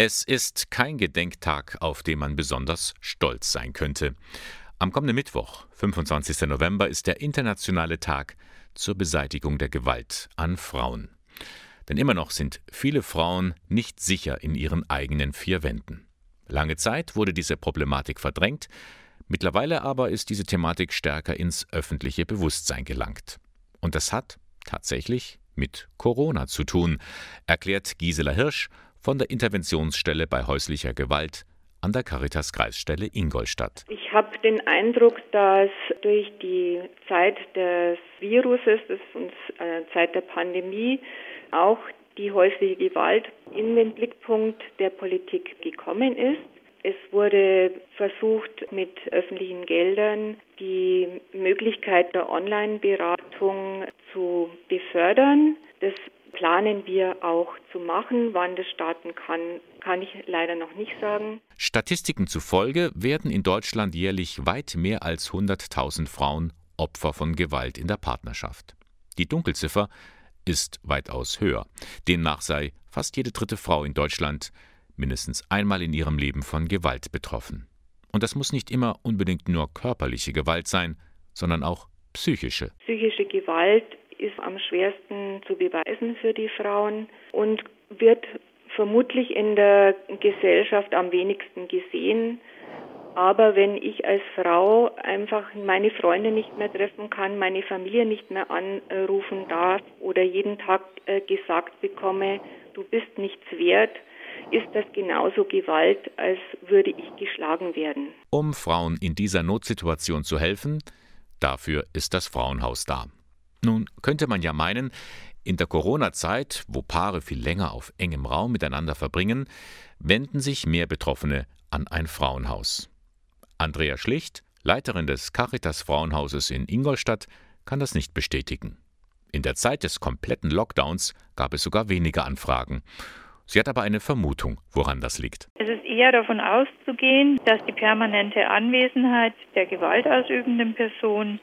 Es ist kein Gedenktag, auf den man besonders stolz sein könnte. Am kommenden Mittwoch, 25. November, ist der internationale Tag zur Beseitigung der Gewalt an Frauen. Denn immer noch sind viele Frauen nicht sicher in ihren eigenen vier Wänden. Lange Zeit wurde diese Problematik verdrängt, mittlerweile aber ist diese Thematik stärker ins öffentliche Bewusstsein gelangt. Und das hat tatsächlich mit Corona zu tun, erklärt Gisela Hirsch von der Interventionsstelle bei häuslicher Gewalt an der Caritas Kreisstelle Ingolstadt. Ich habe den Eindruck, dass durch die Zeit des Viruses, das uns äh, Zeit der Pandemie, auch die häusliche Gewalt in den Blickpunkt der Politik gekommen ist. Es wurde versucht, mit öffentlichen Geldern die Möglichkeit der Online-Beratung zu befördern. Das planen wir auch zu machen. Wann das starten kann, kann ich leider noch nicht sagen. Statistiken zufolge werden in Deutschland jährlich weit mehr als 100.000 Frauen Opfer von Gewalt in der Partnerschaft. Die Dunkelziffer ist weitaus höher. Demnach sei fast jede dritte Frau in Deutschland mindestens einmal in ihrem Leben von Gewalt betroffen. Und das muss nicht immer unbedingt nur körperliche Gewalt sein, sondern auch psychische. Psychische Gewalt ist am schwersten zu beweisen für die Frauen und wird vermutlich in der Gesellschaft am wenigsten gesehen. Aber wenn ich als Frau einfach meine Freunde nicht mehr treffen kann, meine Familie nicht mehr anrufen darf oder jeden Tag äh, gesagt bekomme, du bist nichts wert, ist das genauso Gewalt, als würde ich geschlagen werden. Um Frauen in dieser Notsituation zu helfen, dafür ist das Frauenhaus da. Nun könnte man ja meinen, in der Corona-Zeit, wo Paare viel länger auf engem Raum miteinander verbringen, wenden sich mehr Betroffene an ein Frauenhaus. Andrea Schlicht, Leiterin des Caritas Frauenhauses in Ingolstadt, kann das nicht bestätigen. In der Zeit des kompletten Lockdowns gab es sogar weniger Anfragen. Sie hat aber eine Vermutung, woran das liegt. Es ist eher davon auszugehen, dass die permanente Anwesenheit der gewaltausübenden Person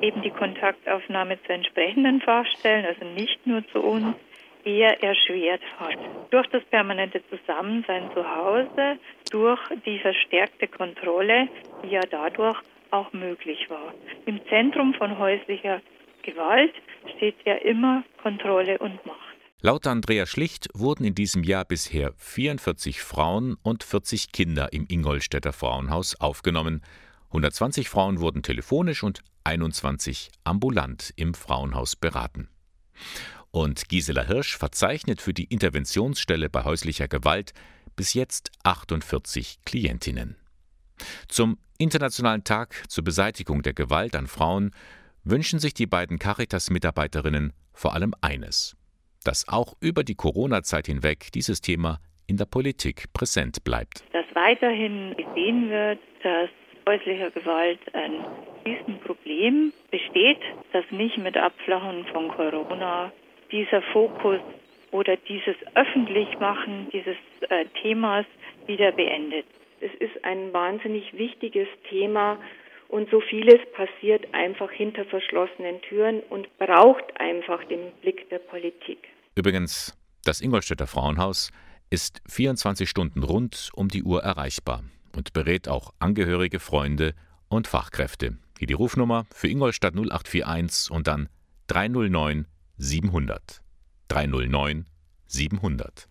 eben die Kontaktaufnahme zu entsprechenden Fachstellen, also nicht nur zu uns, eher erschwert hat. Durch das permanente Zusammensein zu Hause, durch die verstärkte Kontrolle, die ja dadurch auch möglich war. Im Zentrum von häuslicher Gewalt steht ja immer Kontrolle und Macht. Laut Andrea Schlicht wurden in diesem Jahr bisher 44 Frauen und 40 Kinder im Ingolstädter Frauenhaus aufgenommen. 120 Frauen wurden telefonisch und 21 ambulant im Frauenhaus beraten. Und Gisela Hirsch verzeichnet für die Interventionsstelle bei häuslicher Gewalt bis jetzt 48 Klientinnen. Zum Internationalen Tag zur Beseitigung der Gewalt an Frauen wünschen sich die beiden Caritas-Mitarbeiterinnen vor allem eines, dass auch über die Corona-Zeit hinweg dieses Thema in der Politik präsent bleibt. Dass weiterhin gesehen wird, dass häuslicher Gewalt ein Riesenproblem besteht, dass nicht mit Abflachen von Corona dieser Fokus oder dieses Öffentlichmachen dieses äh, Themas wieder beendet. Es ist ein wahnsinnig wichtiges Thema und so vieles passiert einfach hinter verschlossenen Türen und braucht einfach den Blick der Politik. Übrigens, das Ingolstädter Frauenhaus ist 24 Stunden rund um die Uhr erreichbar und berät auch Angehörige, Freunde und Fachkräfte. Hier die Rufnummer für Ingolstadt 0841 und dann 309 700. 309 700.